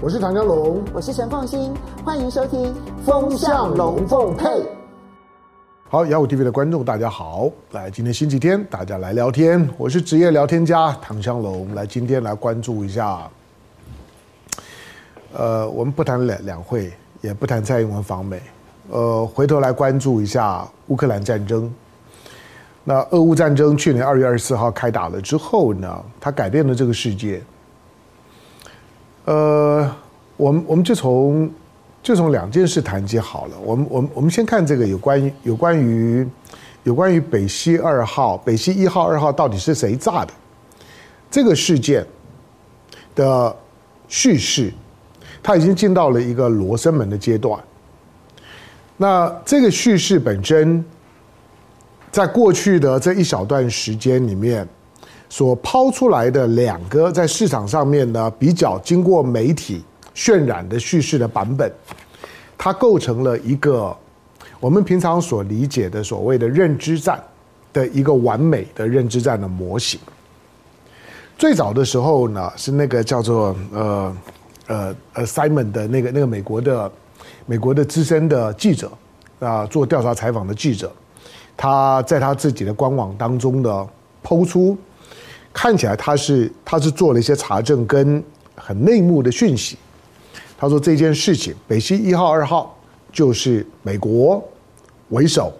我是唐江龙，我是陈凤新，欢迎收听《风向龙凤配》。好，雅虎 TV 的观众大家好，来，今天星期天，大家来聊天。我是职业聊天家唐香龙，来，今天来关注一下。呃，我们不谈两两会，也不谈蔡英文访美，呃，回头来关注一下乌克兰战争。那俄乌战争去年二月二十四号开打了之后呢，它改变了这个世界。呃，我们我们就从就从两件事谈起好了。我们我们我们先看这个有关于有关于有关于北溪二号、北溪一号、二号到底是谁炸的这个事件的叙事，它已经进到了一个罗生门的阶段。那这个叙事本身，在过去的这一小段时间里面。所抛出来的两个在市场上面呢，比较经过媒体渲染的叙事的版本，它构成了一个我们平常所理解的所谓的认知战的一个完美的认知战的模型。最早的时候呢，是那个叫做呃呃呃 Simon 的那个那个美国的美国的资深的记者啊，做调查采访的记者，他在他自己的官网当中呢，抛出。看起来他是他是做了一些查证跟很内幕的讯息。他说这件事情，北溪一号、二号就是美国为首，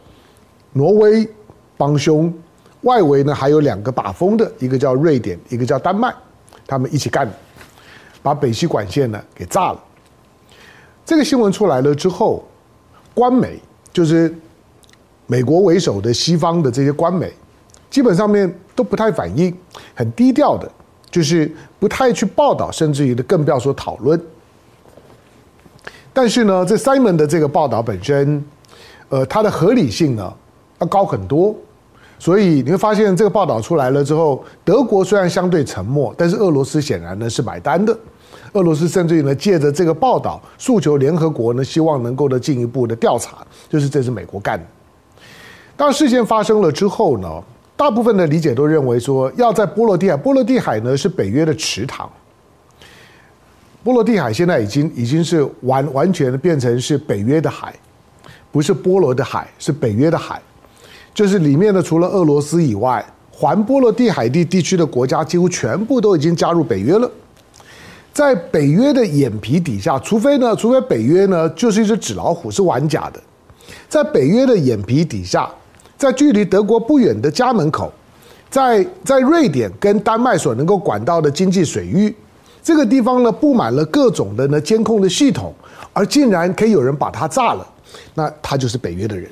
挪威帮凶，外围呢还有两个把风的，一个叫瑞典，一个叫丹麦，他们一起干，把北溪管线呢给炸了。这个新闻出来了之后，官媒就是美国为首的西方的这些官媒，基本上面。都不太反应，很低调的，就是不太去报道，甚至于更不要说讨论。但是呢，这 Simon 的这个报道本身，呃，它的合理性呢要高很多。所以你会发现，这个报道出来了之后，德国虽然相对沉默，但是俄罗斯显然呢是买单的。俄罗斯甚至于呢借着这个报道诉求联合国呢，希望能够呢进一步的调查，就是这是美国干的。当事件发生了之后呢，大部分的理解都认为说，要在波罗的海，波罗的海呢是北约的池塘。波罗的海现在已经已经是完完全的变成是北约的海，不是波罗的海，是北约的海。就是里面的除了俄罗斯以外，环波罗的海地地区的国家几乎全部都已经加入北约了。在北约的眼皮底下，除非呢，除非北约呢就是一只纸老虎，是玩假的。在北约的眼皮底下。在距离德国不远的家门口，在在瑞典跟丹麦所能够管到的经济水域，这个地方呢布满了各种的呢监控的系统，而竟然可以有人把它炸了，那他就是北约的人。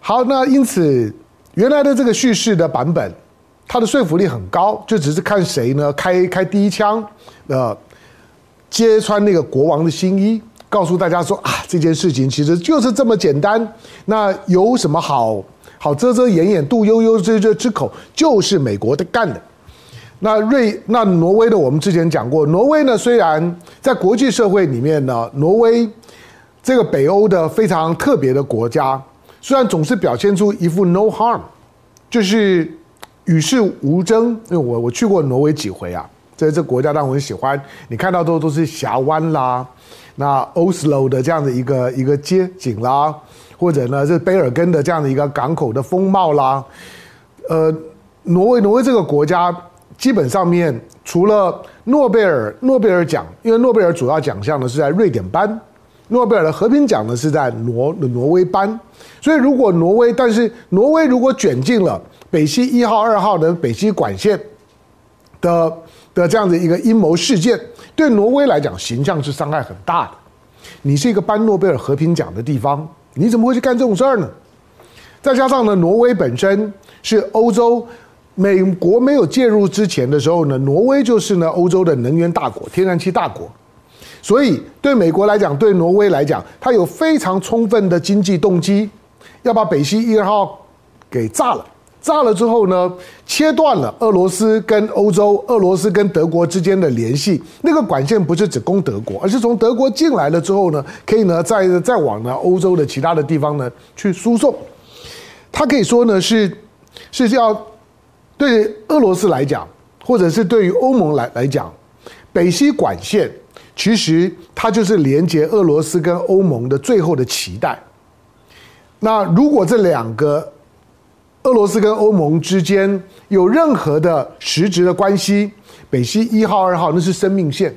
好，那因此原来的这个叙事的版本，它的说服力很高，就只是看谁呢开开第一枪，呃，揭穿那个国王的新衣。告诉大家说啊，这件事情其实就是这么简单。那有什么好好遮遮掩掩、肚悠悠这这之口，就是美国的干的。那瑞那挪威的，我们之前讲过，挪威呢虽然在国际社会里面呢，挪威这个北欧的非常特别的国家，虽然总是表现出一副 no harm，就是与世无争。因为我我去过挪威几回啊，所以这国家当然我很喜欢，你看到都都是峡湾啦。那 Oslo 的这样的一个一个街景啦，或者呢是卑尔根的这样的一个港口的风貌啦，呃，挪威挪威这个国家基本上面除了诺贝尔诺贝尔奖，因为诺贝尔主要奖项呢是在瑞典颁，诺贝尔的和平奖呢是在挪挪威颁，所以如果挪威，但是挪威如果卷进了北溪一号、二号的北溪管线的的这样的一个阴谋事件。对挪威来讲，形象是伤害很大的。你是一个颁诺贝尔和平奖的地方，你怎么会去干这种事儿呢？再加上呢，挪威本身是欧洲，美国没有介入之前的时候呢，挪威就是呢欧洲的能源大国、天然气大国，所以对美国来讲，对挪威来讲，它有非常充分的经济动机，要把北溪一号给炸了。炸了之后呢，切断了俄罗斯跟欧洲、俄罗斯跟德国之间的联系。那个管线不是只供德国，而是从德国进来了之后呢，可以呢再再往呢欧洲的其他的地方呢去输送。它可以说呢是是要对俄罗斯来讲，或者是对于欧盟来来讲，北溪管线其实它就是连接俄罗斯跟欧盟的最后的期待。那如果这两个俄罗斯跟欧盟之间有任何的实质的关系，北溪一号、二号那是生命线。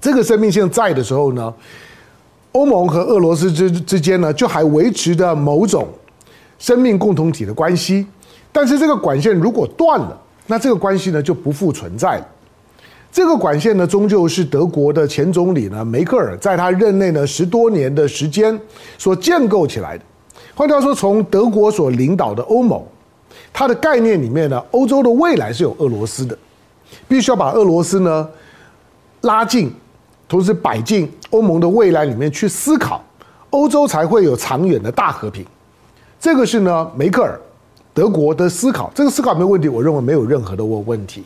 这个生命线在的时候呢，欧盟和俄罗斯之之间呢，就还维持着某种生命共同体的关系。但是这个管线如果断了，那这个关系呢就不复存在了。这个管线呢，终究是德国的前总理呢梅克尔在他任内呢十多年的时间所建构起来的。换句话说，从德国所领导的欧盟，它的概念里面呢，欧洲的未来是有俄罗斯的，必须要把俄罗斯呢拉进。同时摆进欧盟的未来里面去思考，欧洲才会有长远的大和平。这个是呢，梅克尔德国的思考。这个思考没有问题，我认为没有任何的问问题。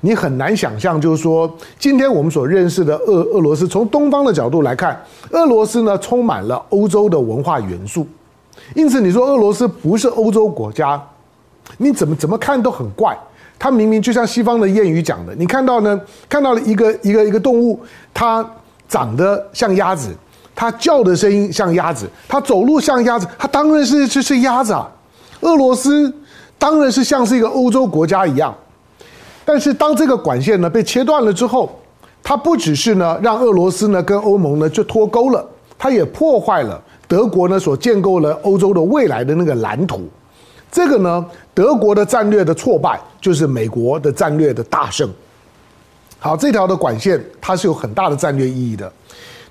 你很难想象，就是说，今天我们所认识的俄俄罗斯，从东方的角度来看，俄罗斯呢充满了欧洲的文化元素。因此，你说俄罗斯不是欧洲国家，你怎么怎么看都很怪。它明明就像西方的谚语讲的，你看到呢？看到了一个一个一个动物，它长得像鸭子，它叫的声音像鸭子，它走路像鸭子，它当然是是是鸭子啊。俄罗斯当然是像是一个欧洲国家一样，但是当这个管线呢被切断了之后，它不只是呢让俄罗斯呢跟欧盟呢就脱钩了，它也破坏了德国呢所建构了欧洲的未来的那个蓝图。这个呢，德国的战略的挫败，就是美国的战略的大胜。好，这条的管线它是有很大的战略意义的。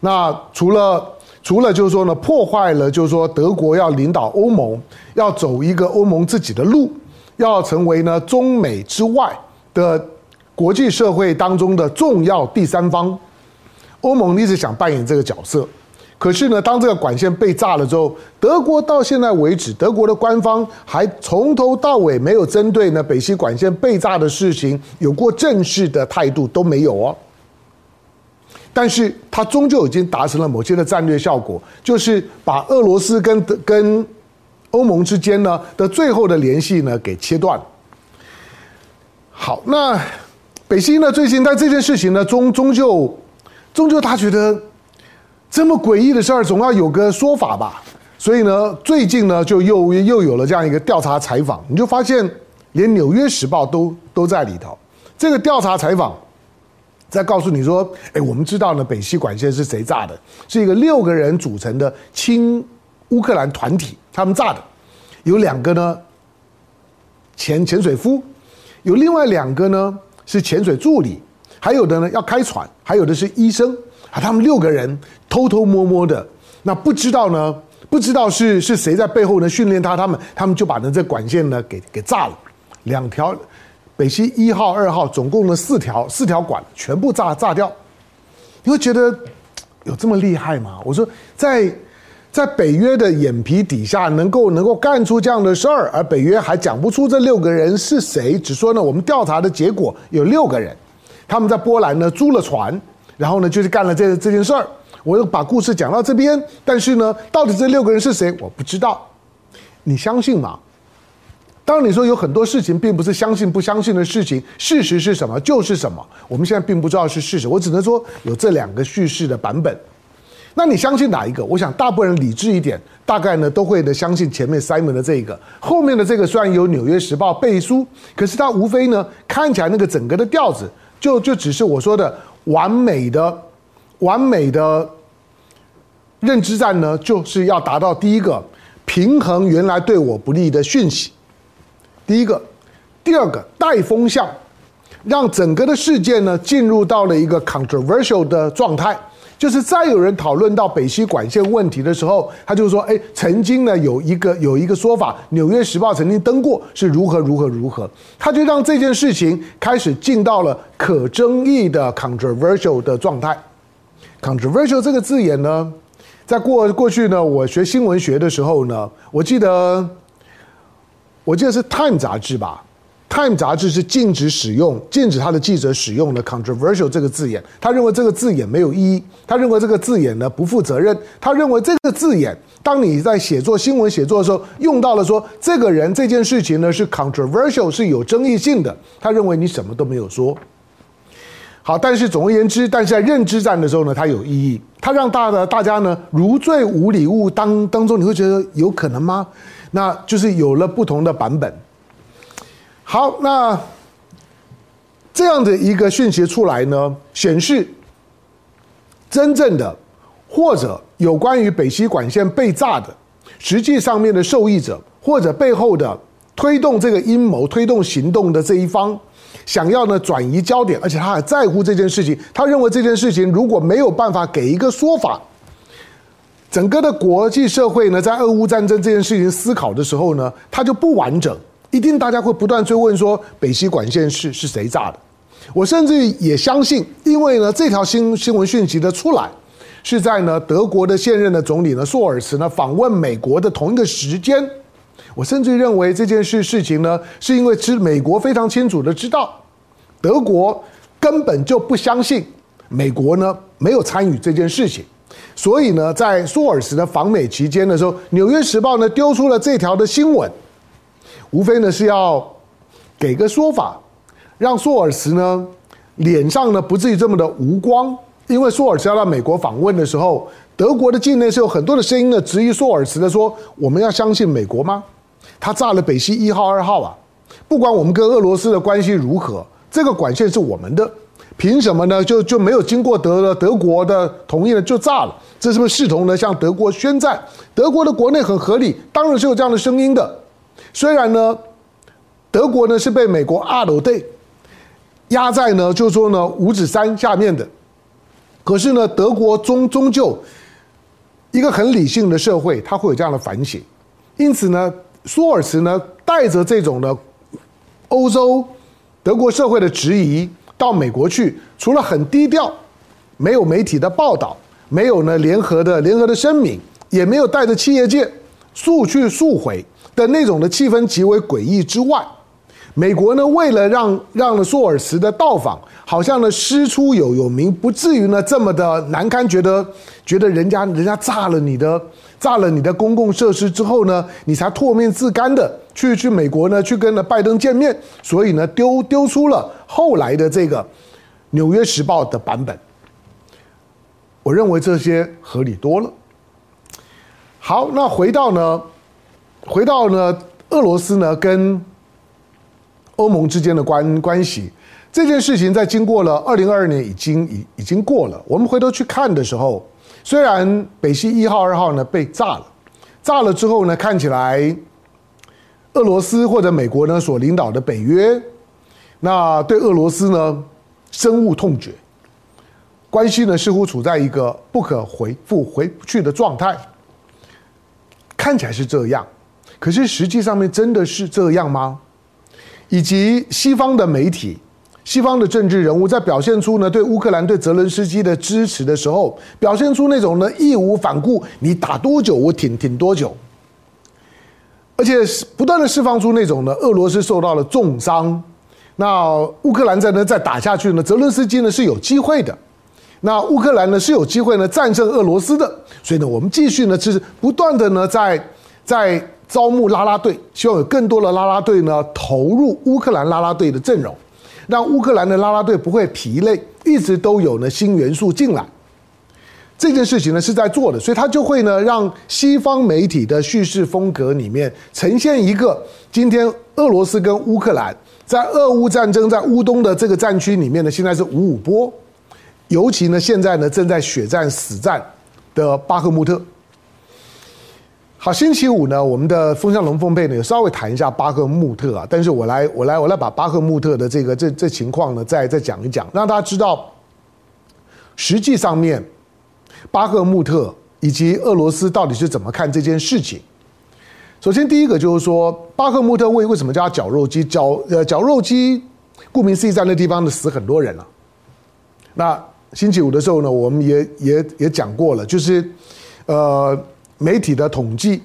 那除了除了就是说呢，破坏了就是说德国要领导欧盟，要走一个欧盟自己的路，要成为呢中美之外的国际社会当中的重要第三方，欧盟一直想扮演这个角色。可是呢，当这个管线被炸了之后，德国到现在为止，德国的官方还从头到尾没有针对呢北溪管线被炸的事情有过正式的态度都没有哦。但是它终究已经达成了某些的战略效果，就是把俄罗斯跟跟欧盟之间呢的最后的联系呢给切断。好，那北溪呢最近在这件事情呢终终究终究他觉得。这么诡异的事儿，总要有个说法吧。所以呢，最近呢，就又又有了这样一个调查采访，你就发现连《纽约时报》都都在里头。这个调查采访在告诉你说：“哎，我们知道呢，北溪管线是谁炸的？是一个六个人组成的亲乌克兰团体，他们炸的。有两个呢，潜潜水夫，有另外两个呢是潜水助理，还有的呢要开船，还有的是医生。”啊，他们六个人偷偷摸摸的，那不知道呢，不知道是是谁在背后呢训练他，他们他们就把呢这管线呢给给炸了，两条北溪一号、二号总共的四条四条管全部炸炸掉，你会觉得有这么厉害吗？我说在在北约的眼皮底下能够能够干出这样的事儿，而北约还讲不出这六个人是谁，只说呢我们调查的结果有六个人，他们在波兰呢租了船。然后呢，就是干了这这件事儿。我又把故事讲到这边，但是呢，到底这六个人是谁，我不知道。你相信吗？当你说有很多事情并不是相信不相信的事情，事实是什么就是什么。我们现在并不知道是事实，我只能说有这两个叙事的版本。那你相信哪一个？我想大部分人理智一点，大概呢都会的相信前面 Simon 的这一个，后面的这个虽然有《纽约时报》背书，可是它无非呢看起来那个整个的调子，就就只是我说的。完美的、完美的认知战呢，就是要达到第一个平衡原来对我不利的讯息。第一个，第二个带风向，让整个的事件呢进入到了一个 controversial 的状态。就是再有人讨论到北溪管线问题的时候，他就说：“哎，曾经呢有一个有一个说法，《纽约时报》曾经登过，是如何如何如何。”他就让这件事情开始进到了可争议的 controversial 的状态。controversial 这个字眼呢，在过过去呢，我学新闻学的时候呢，我记得我记得是《Time》杂志吧。《Time》杂志是禁止使用、禁止他的记者使用的 “controversial” 这个字眼。他认为这个字眼没有意义，他认为这个字眼呢不负责任。他认为这个字眼，当你在写作新闻写作的时候用到了说这个人这件事情呢是 controversial 是有争议性的，他认为你什么都没有说。好，但是总而言之，但是在认知战的时候呢，它有意义，它让大的大家呢如醉五里雾当当中，你会觉得有可能吗？那就是有了不同的版本。好，那这样的一个讯息出来呢，显示真正的或者有关于北溪管线被炸的实际上面的受益者，或者背后的推动这个阴谋、推动行动的这一方。想要呢转移焦点，而且他还在乎这件事情。他认为这件事情如果没有办法给一个说法，整个的国际社会呢，在俄乌战争这件事情思考的时候呢，它就不完整。一定大家会不断追问说，北溪管线是是谁炸的？我甚至也相信，因为呢这条新新闻讯息的出来，是在呢德国的现任的总理呢朔尔茨呢访问美国的同一个时间。我甚至认为这件事事情呢，是因为知美国非常清楚的知道，德国根本就不相信美国呢没有参与这件事情，所以呢，在朔尔茨的访美期间的时候，《纽约时报》呢丢出了这条的新闻，无非呢是要给个说法，让朔尔茨呢脸上呢不至于这么的无光，因为朔尔茨要到美国访问的时候，德国的境内是有很多的声音呢质疑朔尔茨的说，我们要相信美国吗？他炸了北溪一号、二号啊！不管我们跟俄罗斯的关系如何，这个管线是我们的，凭什么呢？就就没有经过德德国的同意呢就炸了？这是不是视同呢向德国宣战？德国的国内很合理，当然是有这样的声音的。虽然呢，德国呢是被美国阿斗队压在呢，就说呢五指山下面的，可是呢，德国终终究一个很理性的社会，它会有这样的反省，因此呢。舒尔茨呢，带着这种的欧洲、德国社会的质疑到美国去，除了很低调，没有媒体的报道，没有呢联合的联合的声明，也没有带着企业界速去速回的那种的气氛极为诡异之外，美国呢为了让让了索尔茨的到访，好像呢师出有有名，不至于呢这么的难堪，觉得觉得人家人家炸了你的。炸了你的公共设施之后呢，你才唾面自干的去去美国呢，去跟了拜登见面，所以呢丢丢出了后来的这个《纽约时报》的版本。我认为这些合理多了。好，那回到呢，回到呢，俄罗斯呢跟欧盟之间的关关系这件事情，在经过了二零二二年已经已已经过了，我们回头去看的时候。虽然北溪一号、二号呢被炸了，炸了之后呢，看起来俄罗斯或者美国呢所领导的北约，那对俄罗斯呢深恶痛绝，关系呢似乎处在一个不可回复回不去的状态，看起来是这样，可是实际上面真的是这样吗？以及西方的媒体。西方的政治人物在表现出呢对乌克兰对泽伦斯基的支持的时候，表现出那种呢义无反顾，你打多久我挺挺多久，而且不断的释放出那种呢俄罗斯受到了重伤，那乌克兰在呢再打下去呢，泽伦斯基呢是有机会的，那乌克兰呢是有机会呢战胜俄罗斯的，所以呢我们继续呢就是不断的呢在在招募啦啦队，希望有更多的啦啦队呢投入乌克兰啦啦队的阵容。让乌克兰的啦啦队不会疲累，一直都有呢新元素进来。这件事情呢是在做的，所以他就会呢让西方媒体的叙事风格里面呈现一个今天俄罗斯跟乌克兰在俄乌战争在乌东的这个战区里面呢，现在是五五波，尤其呢现在呢正在血战死战的巴赫穆特。好，星期五呢，我们的风向龙凤配呢，也稍微谈一下巴赫穆特啊。但是我来，我来，我来把巴赫穆特的这个这这情况呢，再再讲一讲，让大家知道，实际上面巴赫穆特以及俄罗斯到底是怎么看这件事情。首先，第一个就是说，巴赫穆特为为什么叫绞肉机？绞呃绞肉机，顾名思义，在那地方的死很多人了。那星期五的时候呢，我们也也也讲过了，就是呃。媒体的统计，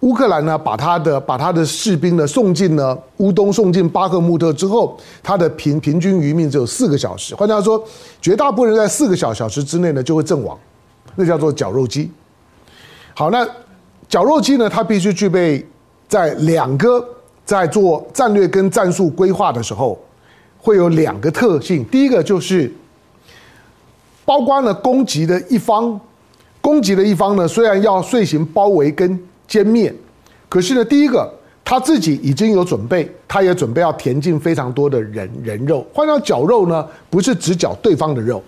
乌克兰呢把他的把他的士兵呢送进了乌东，送进巴赫穆特之后，他的平平均余命只有四个小时。换句话说，绝大部分人在四个小小时之内呢就会阵亡，那叫做绞肉机。好，那绞肉机呢，它必须具备在两个在做战略跟战术规划的时候，会有两个特性。第一个就是包括呢攻击的一方，攻击的一方呢虽然要遂行包围跟歼灭，可是呢，第一个他自己已经有准备，他也准备要填进非常多的人人肉，换到绞肉呢，不是只绞对方的肉，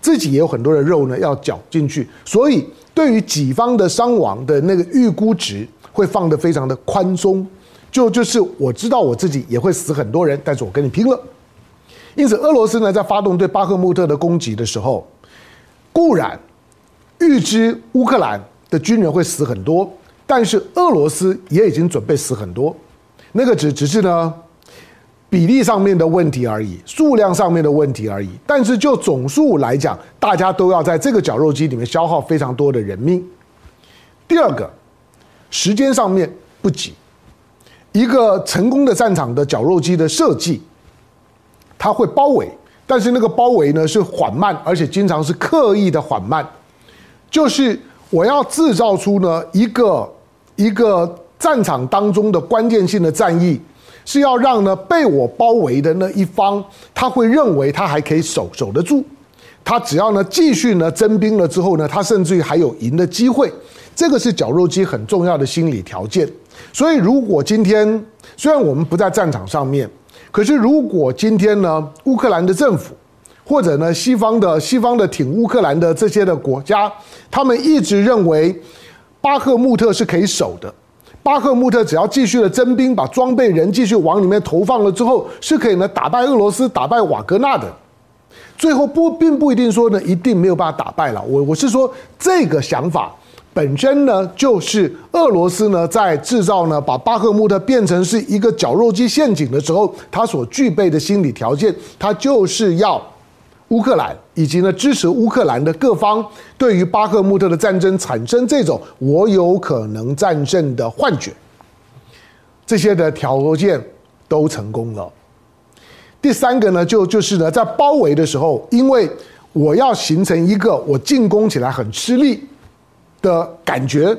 自己也有很多的肉呢要绞进去，所以对于己方的伤亡的那个预估值会放得非常的宽松，就就是我知道我自己也会死很多人，但是我跟你拼了。因此，俄罗斯呢在发动对巴赫穆特的攻击的时候，固然预知乌克兰的军人会死很多，但是俄罗斯也已经准备死很多。那个只只是呢比例上面的问题而已，数量上面的问题而已。但是就总数来讲，大家都要在这个绞肉机里面消耗非常多的人命。第二个，时间上面不急，一个成功的战场的绞肉机的设计。它会包围，但是那个包围呢是缓慢，而且经常是刻意的缓慢。就是我要制造出呢一个一个战场当中的关键性的战役，是要让呢被我包围的那一方，他会认为他还可以守守得住。他只要呢继续呢征兵了之后呢，他甚至于还有赢的机会。这个是绞肉机很重要的心理条件。所以如果今天虽然我们不在战场上面。可是，如果今天呢，乌克兰的政府，或者呢，西方的西方的挺乌克兰的这些的国家，他们一直认为巴赫穆特是可以守的，巴赫穆特只要继续的征兵，把装备人继续往里面投放了之后，是可以呢打败俄罗斯，打败瓦格纳的。最后不，并不一定说呢，一定没有办法打败了。我我是说这个想法。本身呢，就是俄罗斯呢在制造呢，把巴赫穆特变成是一个绞肉机陷阱的时候，他所具备的心理条件，他就是要乌克兰以及呢支持乌克兰的各方对于巴赫穆特的战争产生这种我有可能战胜的幻觉，这些的条件都成功了。第三个呢，就就是呢在包围的时候，因为我要形成一个我进攻起来很吃力。的感觉，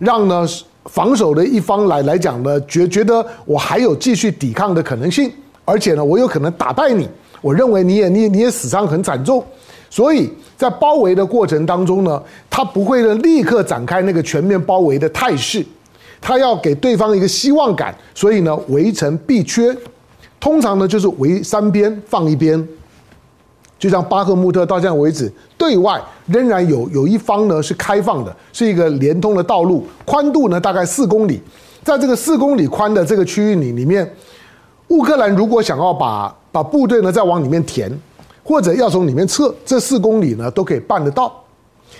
让呢防守的一方来来讲呢，觉觉得我还有继续抵抗的可能性，而且呢，我有可能打败你。我认为你也你你也死伤很惨重，所以在包围的过程当中呢，他不会呢立刻展开那个全面包围的态势，他要给对方一个希望感，所以呢围城必缺，通常呢就是围三边放一边。就像巴赫穆特到现在为止，对外仍然有有一方呢是开放的，是一个连通的道路，宽度呢大概四公里。在这个四公里宽的这个区域里里面，乌克兰如果想要把把部队呢再往里面填，或者要从里面撤，这四公里呢都可以办得到。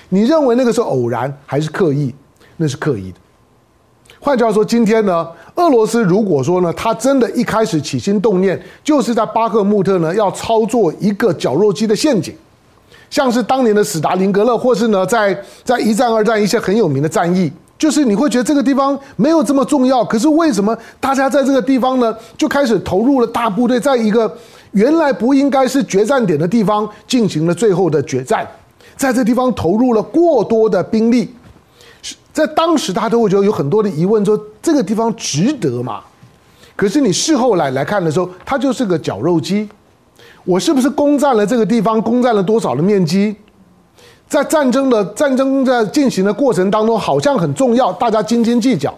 你认为那个是偶然还是刻意？那是刻意的。换句话说，今天呢，俄罗斯如果说呢，他真的一开始起心动念，就是在巴赫穆特呢要操作一个绞肉机的陷阱，像是当年的史达林格勒，或是呢在在一战、二战一些很有名的战役，就是你会觉得这个地方没有这么重要，可是为什么大家在这个地方呢就开始投入了大部队，在一个原来不应该是决战点的地方进行了最后的决战，在这地方投入了过多的兵力。在当时，他都会觉得有很多的疑问，说这个地方值得吗？可是你事后来来看的时候，它就是个绞肉机。我是不是攻占了这个地方？攻占了多少的面积？在战争的战争在进行的过程当中，好像很重要，大家斤斤计较。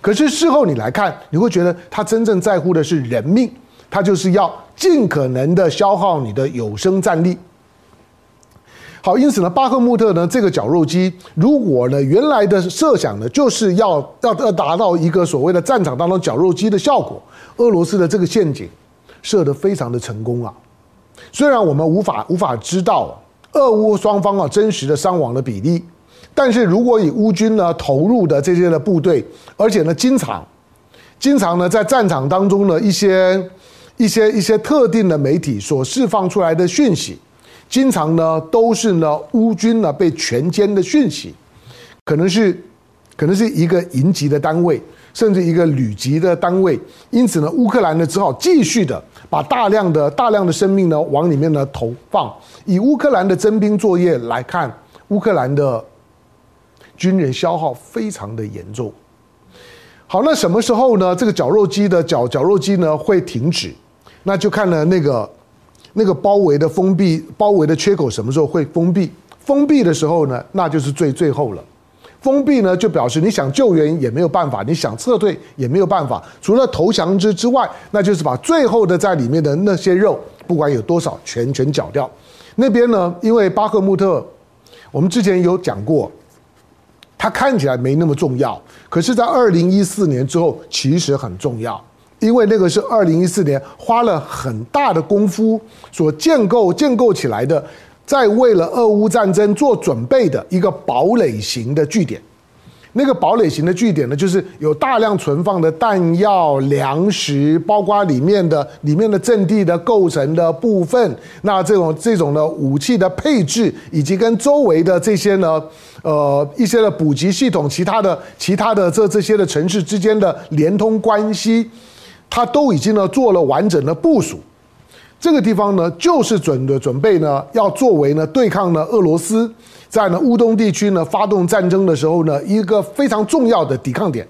可是事后你来看，你会觉得他真正在乎的是人命，他就是要尽可能的消耗你的有生战力。好，因此呢，巴赫穆特呢这个绞肉机，如果呢原来的设想呢就是要要要达到一个所谓的战场当中绞肉机的效果，俄罗斯的这个陷阱设得非常的成功啊。虽然我们无法无法知道俄乌双方啊真实的伤亡的比例，但是如果以乌军呢投入的这些的部队，而且呢经常经常呢在战场当中呢一些一些一些特定的媒体所释放出来的讯息。经常呢都是呢乌军呢被全歼的讯息，可能是可能是一个营级的单位，甚至一个旅级的单位。因此呢，乌克兰呢只好继续的把大量的大量的生命呢往里面呢投放。以乌克兰的征兵作业来看，乌克兰的军人消耗非常的严重。好，那什么时候呢？这个绞肉机的绞绞肉机呢会停止？那就看了那个。那个包围的封闭、包围的缺口什么时候会封闭？封闭的时候呢，那就是最最后了。封闭呢，就表示你想救援也没有办法，你想撤退也没有办法，除了投降之之外，那就是把最后的在里面的那些肉，不管有多少，全全绞掉。那边呢，因为巴赫穆特，我们之前有讲过，它看起来没那么重要，可是，在二零一四年之后，其实很重要，因为那个是二零一四年花了很大的功夫所建构建构起来的。在为了俄乌战争做准备的一个堡垒型的据点，那个堡垒型的据点呢，就是有大量存放的弹药、粮食，包括里面的里面的阵地的构成的部分，那这种这种的武器的配置，以及跟周围的这些呢，呃，一些的补给系统、其他的其他的这这些的城市之间的连通关系，它都已经呢做了完整的部署。这个地方呢，就是准的准备呢，要作为呢对抗呢俄罗斯在呢乌东地区呢发动战争的时候呢一个非常重要的抵抗点。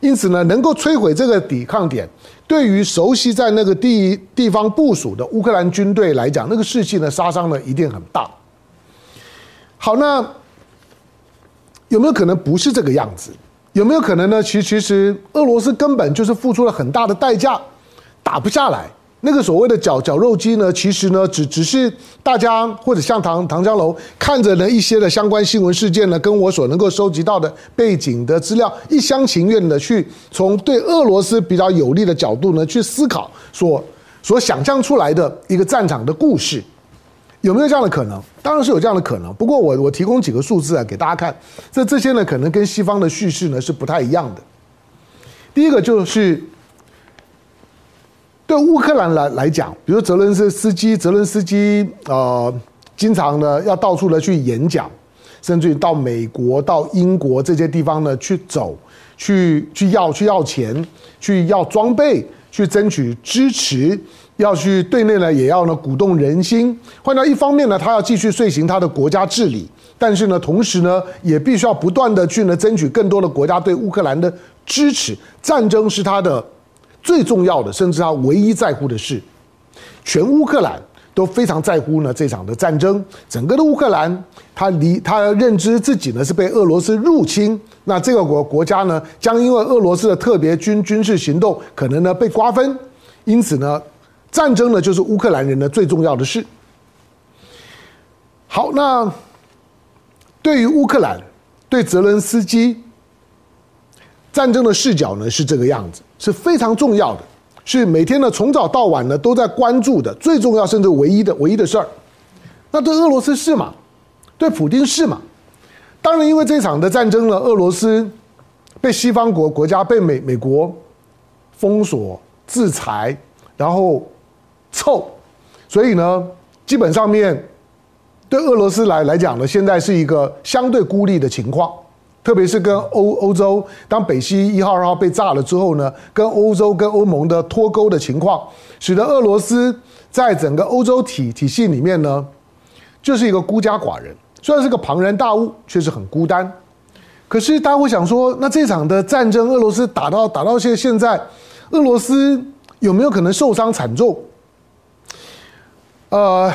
因此呢，能够摧毁这个抵抗点，对于熟悉在那个地地方部署的乌克兰军队来讲，那个士气呢杀伤呢一定很大。好，那有没有可能不是这个样子？有没有可能呢？其其实俄罗斯根本就是付出了很大的代价，打不下来。那个所谓的绞绞肉机呢，其实呢，只只是大家或者像唐唐江楼看着呢一些的相关新闻事件呢，跟我所能够收集到的背景的资料，一厢情愿的去从对俄罗斯比较有利的角度呢去思考所所想象出来的一个战场的故事，有没有这样的可能？当然是有这样的可能。不过我我提供几个数字啊给大家看，这这些呢可能跟西方的叙事呢是不太一样的。第一个就是。对乌克兰来来讲，比如泽伦斯斯基，泽伦斯基呃，经常呢要到处的去演讲，甚至于到美国、到英国这些地方呢去走，去去要去要钱，去要装备，去争取支持，要去对内呢也要呢鼓动人心。换到一方面呢，他要继续遂行他的国家治理，但是呢，同时呢也必须要不断的去呢争取更多的国家对乌克兰的支持。战争是他的。最重要的，甚至他唯一在乎的是，全乌克兰都非常在乎呢这场的战争。整个的乌克兰，他离他认知自己呢是被俄罗斯入侵，那这个国国家呢将因为俄罗斯的特别军军事行动可能呢被瓜分，因此呢战争呢就是乌克兰人的最重要的事。好，那对于乌克兰，对泽伦斯基。战争的视角呢是这个样子，是非常重要的，是每天呢从早到晚呢都在关注的最重要甚至唯一的唯一的事儿。那对俄罗斯是吗？对普丁是吗？当然，因为这场的战争呢，俄罗斯被西方国国家被美美国封锁制裁，然后臭，所以呢，基本上面对俄罗斯来来讲呢，现在是一个相对孤立的情况。特别是跟欧欧洲，当北溪一号、二号被炸了之后呢，跟欧洲、跟欧盟的脱钩的情况，使得俄罗斯在整个欧洲体体系里面呢，就是一个孤家寡人。虽然是个庞然大物，却是很孤单。可是大家会想说，那这场的战争，俄罗斯打到打到现现在，俄罗斯有没有可能受伤惨重？呃，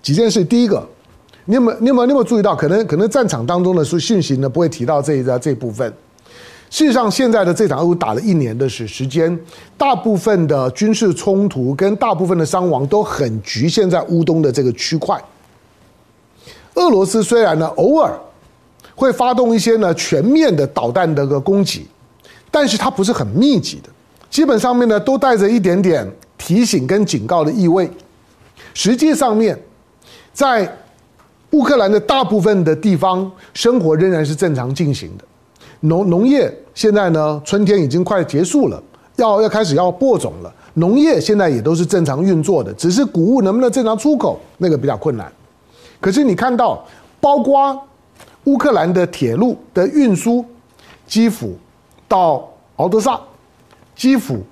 几件事，第一个。你有没有你有没有你有没有注意到，可能可能战场当中的讯息呢不会提到这一个这部分。事实上，现在的这场欧打了一年的时时间，大部分的军事冲突跟大部分的伤亡都很局限在乌东的这个区块。俄罗斯虽然呢偶尔会发动一些呢全面的导弹的个攻击，但是它不是很密集的，基本上面呢都带着一点点提醒跟警告的意味。实际上面在乌克兰的大部分的地方生活仍然是正常进行的，农农业现在呢，春天已经快结束了，要要开始要播种了，农业现在也都是正常运作的，只是谷物能不能正常出口那个比较困难。可是你看到，包括乌克兰的铁路的运输，基辅到敖德萨，基辅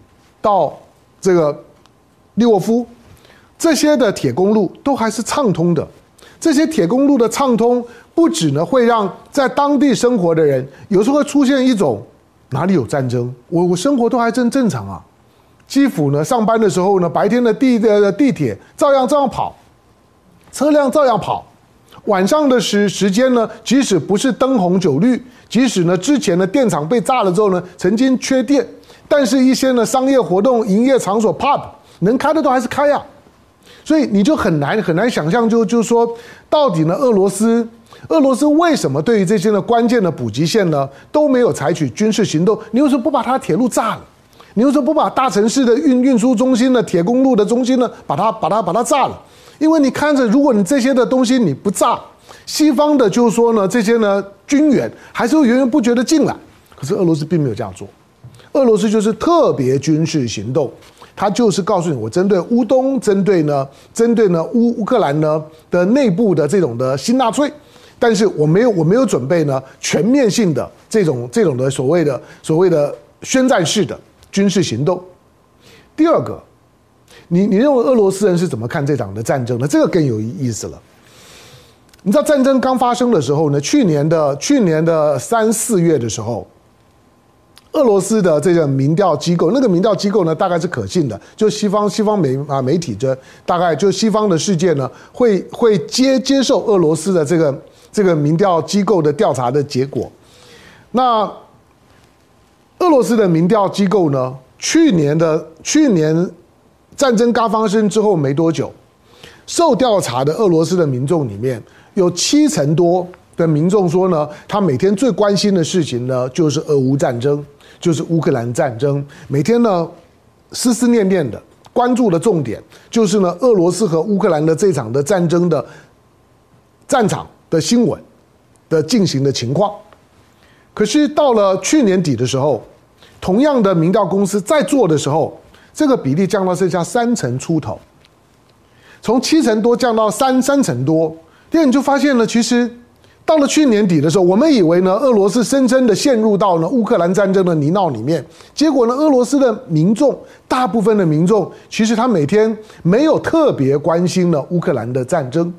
到这个利沃夫，这些的铁公路都还是畅通的。这些铁公路的畅通，不止呢会让在当地生活的人有时候会出现一种哪里有战争，我我生活都还真正常啊，基辅呢，上班的时候呢，白天的地的地铁照样照样跑，车辆照样跑。晚上的时时间呢，即使不是灯红酒绿，即使呢之前的电厂被炸了之后呢，曾经缺电，但是一些呢商业活动营业场所 pub 能开的都还是开呀、啊。所以你就很难很难想象就，就是说，到底呢，俄罗斯俄罗斯为什么对于这些呢关键的补给线呢都没有采取军事行动？你为什么不把它铁路炸了？你为什么不把大城市的运运输中心的铁公路的中心呢，把它把它把它炸了？因为你看着，如果你这些的东西你不炸，西方的就是说呢，这些呢军援还是会源源不绝的进来。可是俄罗斯并没有这样做，俄罗斯就是特别军事行动，他就是告诉你，我针对乌东，针对呢，针对呢乌乌克兰呢的内部的这种的新纳粹，但是我没有我没有准备呢全面性的这种这种的所谓的所谓的宣战式的。军事行动。第二个，你你认为俄罗斯人是怎么看这场的战争呢？这个更有意思了。你知道战争刚发生的时候呢？去年的去年的三四月的时候，俄罗斯的这个民调机构，那个民调机构呢，大概是可信的，就西方西方媒啊媒体这大概就西方的世界呢，会会接接受俄罗斯的这个这个民调机构的调查的结果。那。俄罗斯的民调机构呢，去年的去年战争刚发生之后没多久，受调查的俄罗斯的民众里面有七成多的民众说呢，他每天最关心的事情呢，就是俄乌战争，就是乌克兰战争，每天呢思思念念的关注的重点就是呢，俄罗斯和乌克兰的这场的战争的战场的新闻的进行的情况。可是到了去年底的时候，同样的民调公司在做的时候，这个比例降到剩下三成出头，从七成多降到三三成多。第二，你就发现了，其实到了去年底的时候，我们以为呢，俄罗斯深深的陷入到呢乌克兰战争的泥淖里面。结果呢，俄罗斯的民众，大部分的民众，其实他每天没有特别关心呢乌克兰的战争。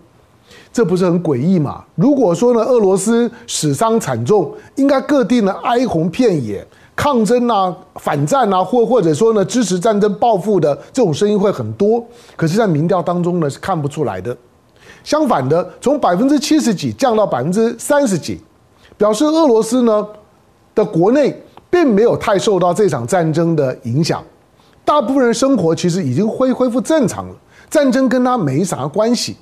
这不是很诡异吗？如果说呢，俄罗斯死伤惨重，应该各地呢哀鸿遍野，抗争啊、反战啊，或或者说呢支持战争报复的这种声音会很多。可是，在民调当中呢是看不出来的。相反的，从百分之七十几降到百分之三十几，表示俄罗斯呢的国内并没有太受到这场战争的影响，大部分人生活其实已经恢恢复正常了，战争跟他没啥关系。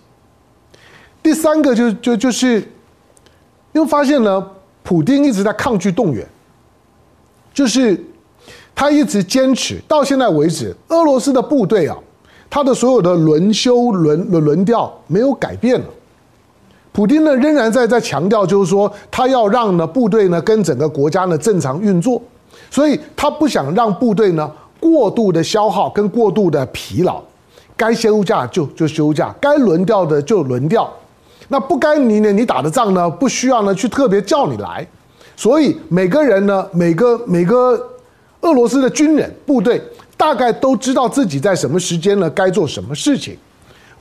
第三个就就就是，因为发现呢，普丁一直在抗拒动员，就是他一直坚持到现在为止，俄罗斯的部队啊，他的所有的轮休轮轮轮调没有改变了。普丁呢仍然在在强调，就是说他要让呢部队呢跟整个国家呢正常运作，所以他不想让部队呢过度的消耗跟过度的疲劳，该休假就就休假，该轮调的就轮调。那不该你呢？你打的仗呢？不需要呢去特别叫你来，所以每个人呢，每个每个俄罗斯的军人部队大概都知道自己在什么时间呢该做什么事情。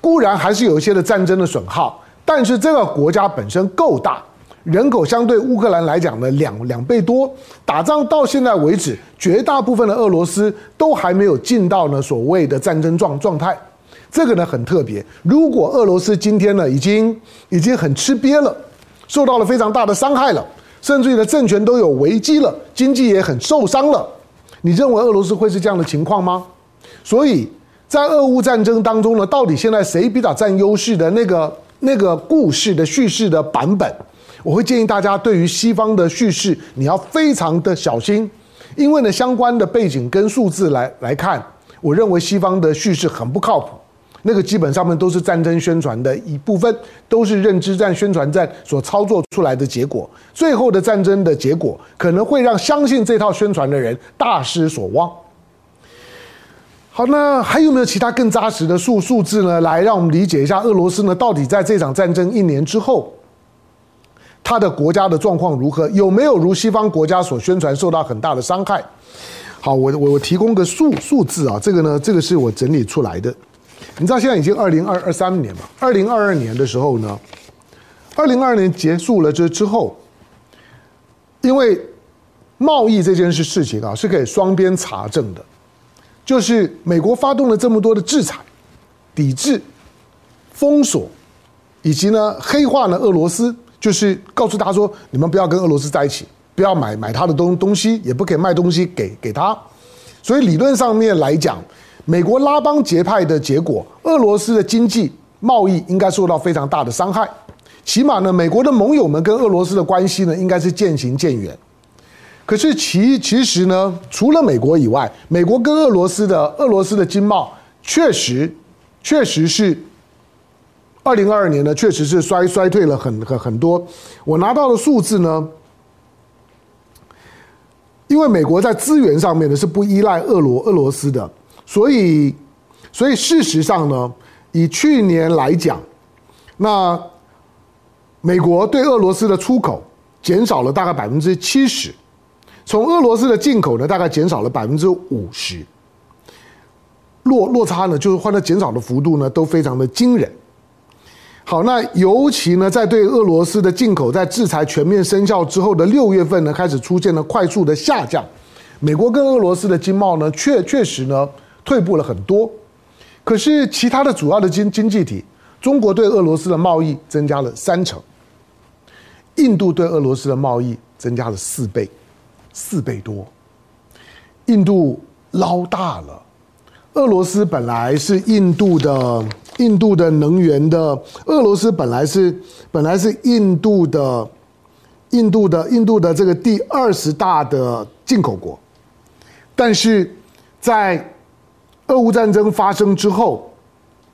固然还是有一些的战争的损耗，但是这个国家本身够大，人口相对乌克兰来讲呢两两倍多，打仗到现在为止，绝大部分的俄罗斯都还没有进到呢所谓的战争状状态。这个呢很特别。如果俄罗斯今天呢已经已经很吃瘪了，受到了非常大的伤害了，甚至于呢政权都有危机了，经济也很受伤了，你认为俄罗斯会是这样的情况吗？所以在俄乌战争当中呢，到底现在谁比较占优势的那个那个故事的叙事的版本，我会建议大家对于西方的叙事你要非常的小心，因为呢相关的背景跟数字来来看，我认为西方的叙事很不靠谱。那个基本上面都是战争宣传的一部分，都是认知战、宣传战所操作出来的结果。最后的战争的结果可能会让相信这套宣传的人大失所望。好，那还有没有其他更扎实的数数字呢？来让我们理解一下俄罗斯呢，到底在这场战争一年之后，他的国家的状况如何？有没有如西方国家所宣传受到很大的伤害？好，我我我提供个数数字啊，这个呢，这个是我整理出来的。你知道现在已经二零二二三年嘛？二零二二年的时候呢，二零二二年结束了这之后，因为贸易这件事事情啊是可以双边查证的，就是美国发动了这么多的制裁、抵制、封锁，以及呢黑化呢俄罗斯，就是告诉他说，你们不要跟俄罗斯在一起，不要买买他的东东西，也不可以卖东西给给他。所以理论上面来讲，美国拉帮结派的结果，俄罗斯的经济贸易应该受到非常大的伤害。起码呢，美国的盟友们跟俄罗斯的关系呢，应该是渐行渐远。可是其其实呢，除了美国以外，美国跟俄罗斯的俄罗斯的经贸确实确实是二零二二年呢，确实是衰衰退了很很很多。我拿到的数字呢，因为美国在资源上面呢是不依赖俄罗俄罗斯的，所以所以事实上呢，以去年来讲，那美国对俄罗斯的出口减少了大概百分之七十。从俄罗斯的进口呢，大概减少了百分之五十，落落差呢，就是换了减少的幅度呢，都非常的惊人。好，那尤其呢，在对俄罗斯的进口在制裁全面生效之后的六月份呢，开始出现了快速的下降。美国跟俄罗斯的经贸呢，确确实呢，退步了很多。可是其他的主要的经经济体，中国对俄罗斯的贸易增加了三成，印度对俄罗斯的贸易增加了四倍。四倍多，印度捞大了。俄罗斯本来是印度的，印度的能源的，俄罗斯本来是本来是印度的，印度的印度的这个第二十大的进口国，但是在俄乌战争发生之后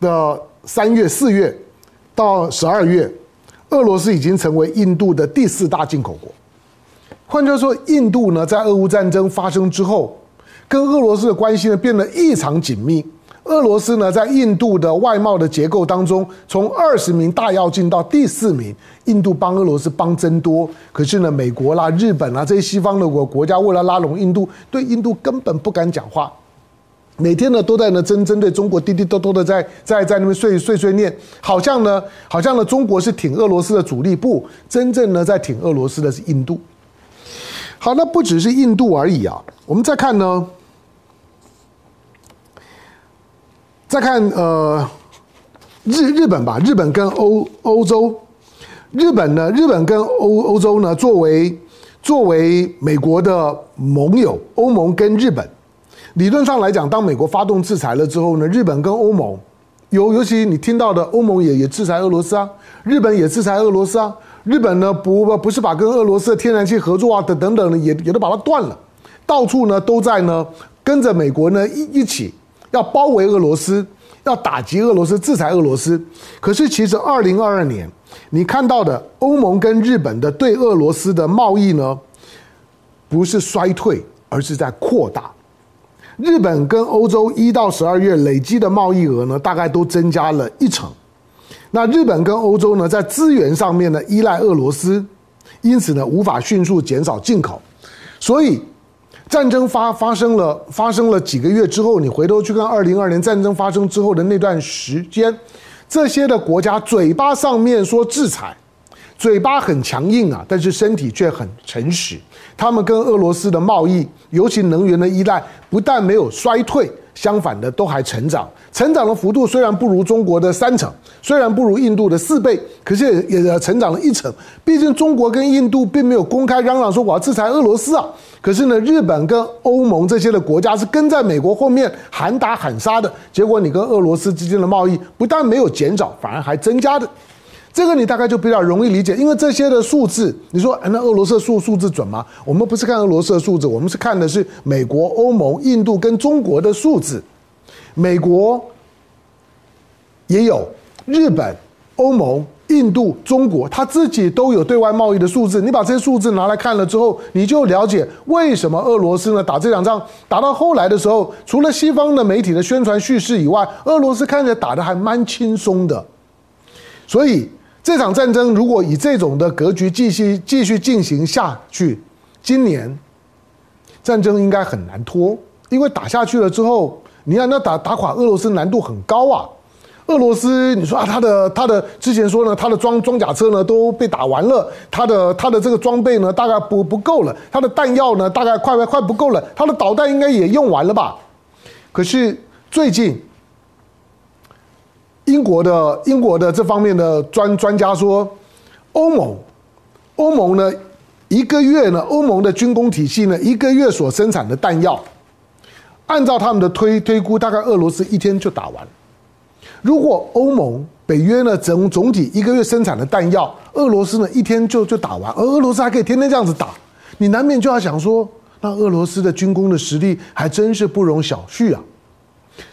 的三月、四月到十二月，俄罗斯已经成为印度的第四大进口国。换句话说，印度呢，在俄乌战争发生之后，跟俄罗斯的关系呢变得异常紧密。俄罗斯呢，在印度的外贸的结构当中，从二十名大跃进到第四名，印度帮俄罗斯帮增多。可是呢，美国啦、日本啦这些西方的国国家，为了拉拢印度，对印度根本不敢讲话，每天呢都在呢针针对中国滴滴答答的在在在那边碎碎碎念，好像呢好像呢中国是挺俄罗斯的主力，不，真正呢在挺俄罗斯的是印度。好，那不只是印度而已啊。我们再看呢，再看呃日日本吧，日本跟欧欧洲，日本呢，日本跟欧欧洲呢，作为作为美国的盟友，欧盟跟日本，理论上来讲，当美国发动制裁了之后呢，日本跟欧盟，尤尤其你听到的，欧盟也也制裁俄罗斯啊，日本也制裁俄罗斯啊。日本呢不不不是把跟俄罗斯的天然气合作啊等等等也也都把它断了，到处呢都在呢跟着美国呢一一起要包围俄罗斯，要打击俄罗斯，制裁俄罗斯。可是其实二零二二年你看到的欧盟跟日本的对俄罗斯的贸易呢，不是衰退，而是在扩大。日本跟欧洲一到十二月累积的贸易额呢，大概都增加了一成。那日本跟欧洲呢，在资源上面呢依赖俄罗斯，因此呢无法迅速减少进口，所以战争发发生了发生了几个月之后，你回头去看二零二年战争发生之后的那段时间，这些的国家嘴巴上面说制裁，嘴巴很强硬啊，但是身体却很诚实，他们跟俄罗斯的贸易，尤其能源的依赖，不但没有衰退。相反的，都还成长，成长的幅度虽然不如中国的三成，虽然不如印度的四倍，可是也也成长了一成。毕竟中国跟印度并没有公开嚷嚷说我要制裁俄罗斯啊，可是呢，日本跟欧盟这些的国家是跟在美国后面喊打喊杀的，结果你跟俄罗斯之间的贸易不但没有减少，反而还增加的。这个你大概就比较容易理解，因为这些的数字，你说，那俄罗斯数数字准吗？我们不是看俄罗斯的数字，我们是看的是美国、欧盟、印度跟中国的数字。美国也有，日本、欧盟、印度、中国，他自己都有对外贸易的数字。你把这些数字拿来看了之后，你就了解为什么俄罗斯呢打这场仗，打到后来的时候，除了西方的媒体的宣传叙事以外，俄罗斯看着打得还蛮轻松的，所以。这场战争如果以这种的格局继续继续进行下去，今年战争应该很难拖，因为打下去了之后，你要那打打垮俄罗斯难度很高啊。俄罗斯，你说啊，他的他的之前说呢，他的装装甲车呢都被打完了，他的他的这个装备呢大概不不够了，他的弹药呢大概快快快不够了，他的导弹应该也用完了吧？可是最近，英国的英国的这方面的专专家说，欧盟欧盟呢一个月呢，欧盟的军工体系呢一个月所生产的弹药，按照他们的推推估，大概俄罗斯一天就打完。如果欧盟北约呢总总体一个月生产的弹药，俄罗斯呢一天就就打完，而俄罗斯还可以天天这样子打，你难免就要想说。那俄罗斯的军工的实力还真是不容小觑啊！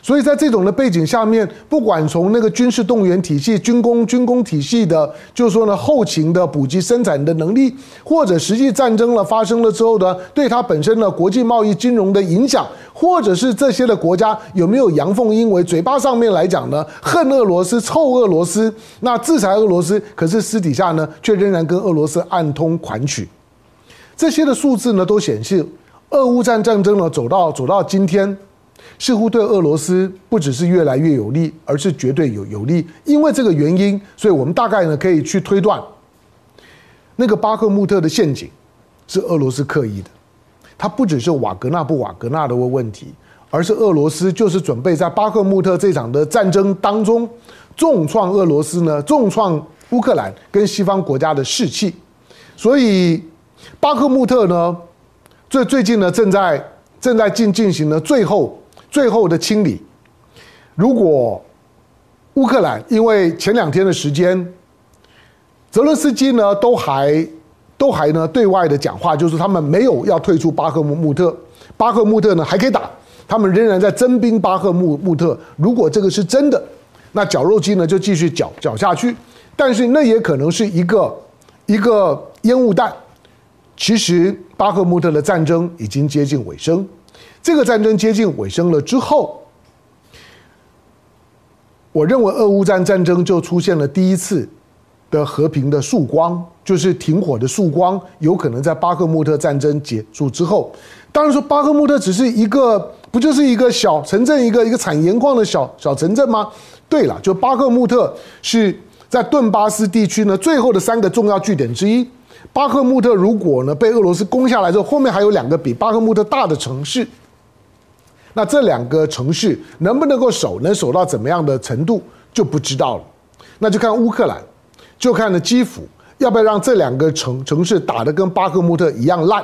所以在这种的背景下面，不管从那个军事动员体系、军工军工体系的，就是说呢后勤的补给生产的能力，或者实际战争了发生了之后呢，对它本身的国际贸易金融的影响，或者是这些的国家有没有阳奉阴违，嘴巴上面来讲呢，恨俄罗斯、臭俄罗斯，那制裁俄罗斯，可是私底下呢，却仍然跟俄罗斯暗通款曲。这些的数字呢，都显示。俄乌战战争呢，走到走到今天，似乎对俄罗斯不只是越来越有利，而是绝对有有利。因为这个原因，所以我们大概呢可以去推断，那个巴赫穆特的陷阱是俄罗斯刻意的。它不只是瓦格纳不瓦格纳的问题，而是俄罗斯就是准备在巴赫穆特这场的战争当中重创俄罗斯呢，重创乌克兰跟西方国家的士气。所以巴赫穆特呢。最最近呢，正在正在进进行呢最后最后的清理。如果乌克兰因为前两天的时间，泽伦斯基呢都还都还呢对外的讲话，就是他们没有要退出巴赫穆特，巴赫穆特呢还可以打，他们仍然在征兵巴赫穆穆特。如果这个是真的，那绞肉机呢就继续绞绞下去，但是那也可能是一个一个烟雾弹。其实巴赫穆特的战争已经接近尾声，这个战争接近尾声了之后，我认为俄乌战战争就出现了第一次的和平的曙光，就是停火的曙光，有可能在巴赫穆特战争结束之后。当然说巴赫穆特只是一个，不就是一个小城镇，一个一个产盐矿的小小城镇吗？对了，就巴赫穆特是在顿巴斯地区呢最后的三个重要据点之一。巴赫穆特如果呢被俄罗斯攻下来之后，后面还有两个比巴赫穆特大的城市，那这两个城市能不能够守，能守到怎么样的程度就不知道了。那就看乌克兰，就看呢基辅要不要让这两个城城市打得跟巴赫穆特一样烂。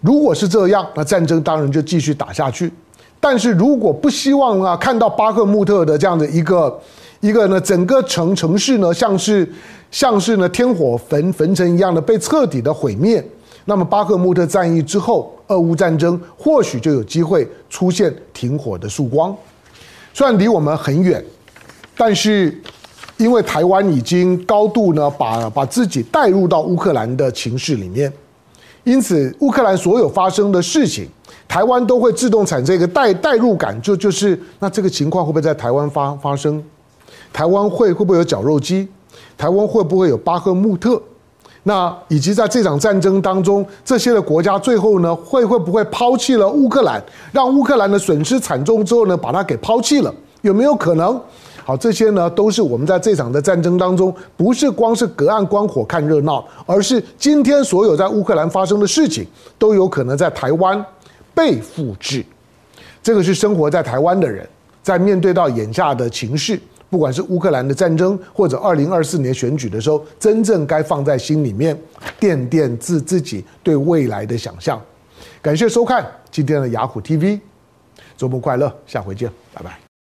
如果是这样，那战争当然就继续打下去。但是如果不希望啊看到巴赫穆特的这样的一个一个呢整个城城市呢像是。像是呢天火焚焚城一样的被彻底的毁灭，那么巴赫穆特战役之后，俄乌战争或许就有机会出现停火的曙光。虽然离我们很远，但是因为台湾已经高度呢把把自己带入到乌克兰的情势里面，因此乌克兰所有发生的事情，台湾都会自动产生一个带带入感，就就是那这个情况会不会在台湾发发生？台湾会会不会有绞肉机？台湾会不会有巴赫穆特？那以及在这场战争当中，这些的国家最后呢，会会不会抛弃了乌克兰，让乌克兰的损失惨重之后呢，把它给抛弃了？有没有可能？好，这些呢，都是我们在这场的战争当中，不是光是隔岸观火看热闹，而是今天所有在乌克兰发生的事情，都有可能在台湾被复制。这个是生活在台湾的人，在面对到眼下的情势。不管是乌克兰的战争，或者二零二四年选举的时候，真正该放在心里面，垫垫自自己对未来的想象。感谢收看今天的雅虎 TV，周末快乐，下回见，拜拜。